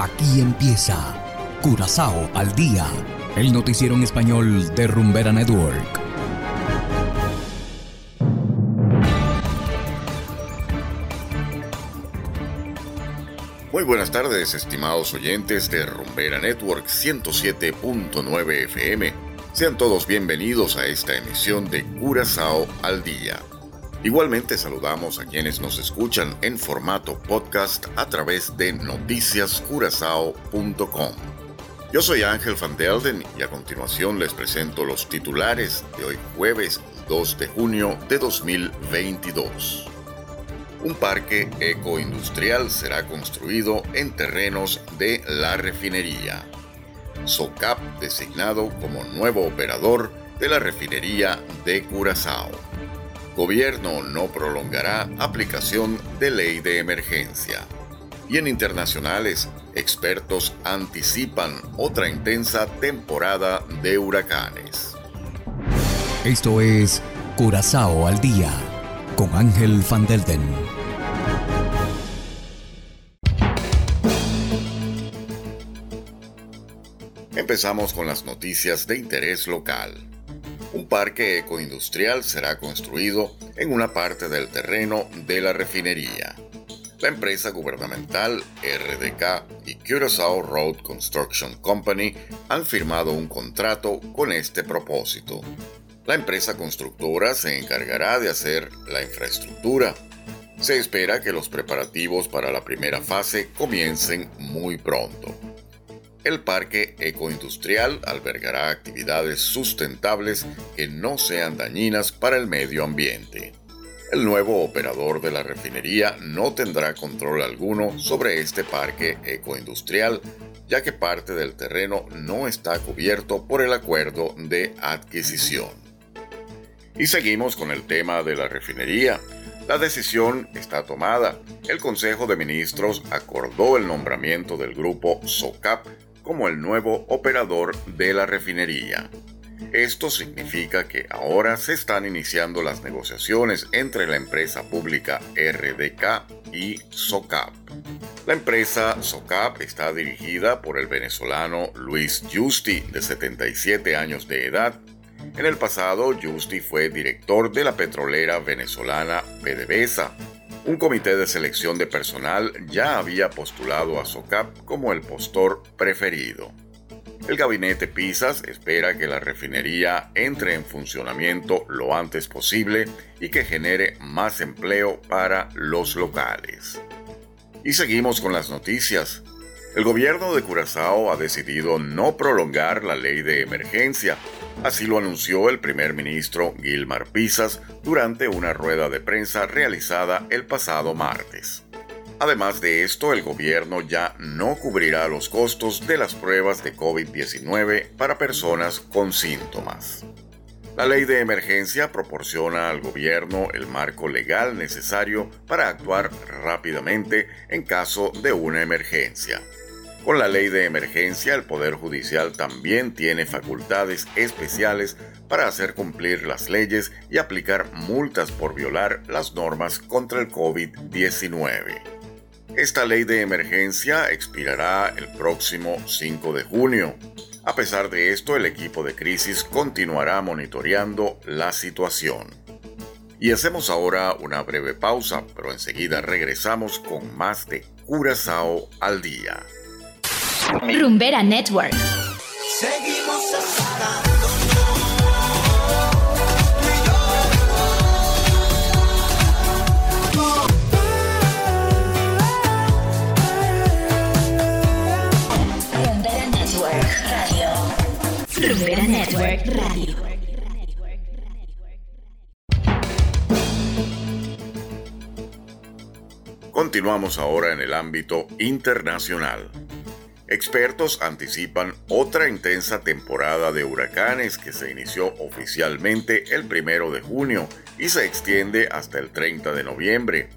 Aquí empieza Curazao al día, el noticiero en español de Rumbera Network. Muy buenas tardes, estimados oyentes de Rumbera Network 107.9 FM. Sean todos bienvenidos a esta emisión de Curazao al día. Igualmente saludamos a quienes nos escuchan en formato podcast a través de noticiascurazao.com. Yo soy Ángel Van Delden y a continuación les presento los titulares de hoy jueves 2 de junio de 2022. Un parque ecoindustrial será construido en terrenos de la refinería. SOCAP designado como nuevo operador de la refinería de Curazao. Gobierno no prolongará aplicación de ley de emergencia. Y en internacionales, expertos anticipan otra intensa temporada de huracanes. Esto es Curazao al día con Ángel Van Delden. Empezamos con las noticias de interés local un parque ecoindustrial será construido en una parte del terreno de la refinería. La empresa gubernamental RDK y Curaçao Road Construction Company han firmado un contrato con este propósito. La empresa constructora se encargará de hacer la infraestructura. Se espera que los preparativos para la primera fase comiencen muy pronto. El parque ecoindustrial albergará actividades sustentables que no sean dañinas para el medio ambiente. El nuevo operador de la refinería no tendrá control alguno sobre este parque ecoindustrial, ya que parte del terreno no está cubierto por el acuerdo de adquisición. Y seguimos con el tema de la refinería. La decisión está tomada. El Consejo de Ministros acordó el nombramiento del grupo SOCAP como el nuevo operador de la refinería. Esto significa que ahora se están iniciando las negociaciones entre la empresa pública RDK y SOCAP. La empresa SOCAP está dirigida por el venezolano Luis Justi, de 77 años de edad. En el pasado, Justi fue director de la petrolera venezolana PDVSA un comité de selección de personal ya había postulado a SOCAP como el postor preferido. El gabinete Pisas espera que la refinería entre en funcionamiento lo antes posible y que genere más empleo para los locales. Y seguimos con las noticias. El gobierno de Curazao ha decidido no prolongar la ley de emergencia Así lo anunció el primer ministro Gilmar Pisas durante una rueda de prensa realizada el pasado martes. Además de esto, el gobierno ya no cubrirá los costos de las pruebas de COVID-19 para personas con síntomas. La ley de emergencia proporciona al gobierno el marco legal necesario para actuar rápidamente en caso de una emergencia. Con la ley de emergencia, el Poder Judicial también tiene facultades especiales para hacer cumplir las leyes y aplicar multas por violar las normas contra el COVID-19. Esta ley de emergencia expirará el próximo 5 de junio. A pesar de esto, el equipo de crisis continuará monitoreando la situación. Y hacemos ahora una breve pausa, pero enseguida regresamos con más de Curazao al día. Rumbera Network. Seguimos Rumbera Network Radio. Rumbera Network Radio. Continuamos ahora en el ámbito internacional. Expertos anticipan otra intensa temporada de huracanes que se inició oficialmente el primero de junio y se extiende hasta el 30 de noviembre.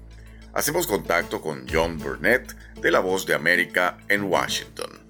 Hacemos contacto con John Burnett de La Voz de América en Washington.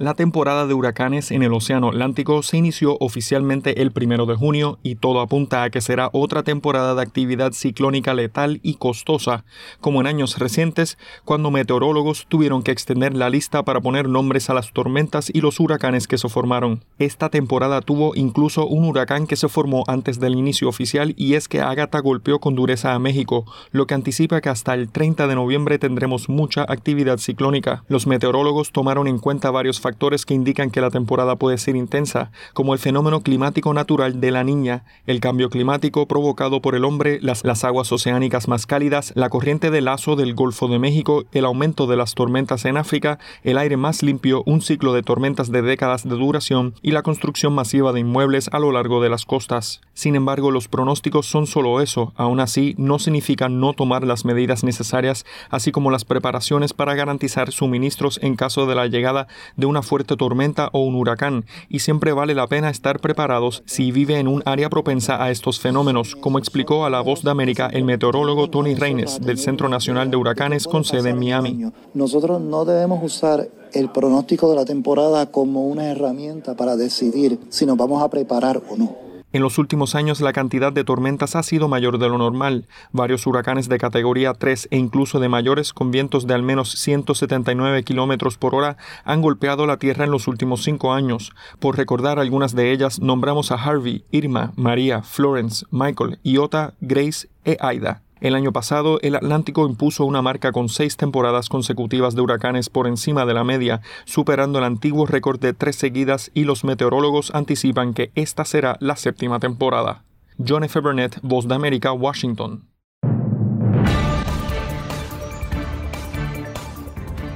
La temporada de huracanes en el Océano Atlántico se inició oficialmente el primero de junio y todo apunta a que será otra temporada de actividad ciclónica letal y costosa, como en años recientes, cuando meteorólogos tuvieron que extender la lista para poner nombres a las tormentas y los huracanes que se formaron. Esta temporada tuvo incluso un huracán que se formó antes del inicio oficial y es que Agatha golpeó con dureza a México, lo que anticipa que hasta el 30 de noviembre tendremos mucha actividad ciclónica. Los meteorólogos tomaron en cuenta varios factores factores que indican que la temporada puede ser intensa, como el fenómeno climático natural de la niña, el cambio climático provocado por el hombre, las, las aguas oceánicas más cálidas, la corriente de lazo del Golfo de México, el aumento de las tormentas en África, el aire más limpio, un ciclo de tormentas de décadas de duración y la construcción masiva de inmuebles a lo largo de las costas. Sin embargo, los pronósticos son solo eso, aún así no significa no tomar las medidas necesarias, así como las preparaciones para garantizar suministros en caso de la llegada de una fuerte tormenta o un huracán, y siempre vale la pena estar preparados si vive en un área propensa a estos fenómenos, como explicó a La Voz de América el meteorólogo Tony Reines del Centro Nacional de Huracanes con sede en Miami. Nosotros no debemos usar el pronóstico de la temporada como una herramienta para decidir si nos vamos a preparar o no. En los últimos años la cantidad de tormentas ha sido mayor de lo normal. Varios huracanes de categoría 3 e incluso de mayores con vientos de al menos 179 kilómetros por hora han golpeado la Tierra en los últimos cinco años. Por recordar algunas de ellas, nombramos a Harvey, Irma, María, Florence, Michael, Iota, Grace e Aida. El año pasado, el Atlántico impuso una marca con seis temporadas consecutivas de huracanes por encima de la media, superando el antiguo récord de tres seguidas y los meteorólogos anticipan que esta será la séptima temporada. John F. Burnett, Voz de América, Washington.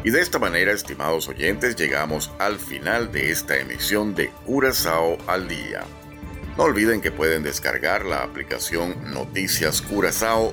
Y de esta manera, estimados oyentes, llegamos al final de esta emisión de Curazao al Día. No olviden que pueden descargar la aplicación Noticias Curazao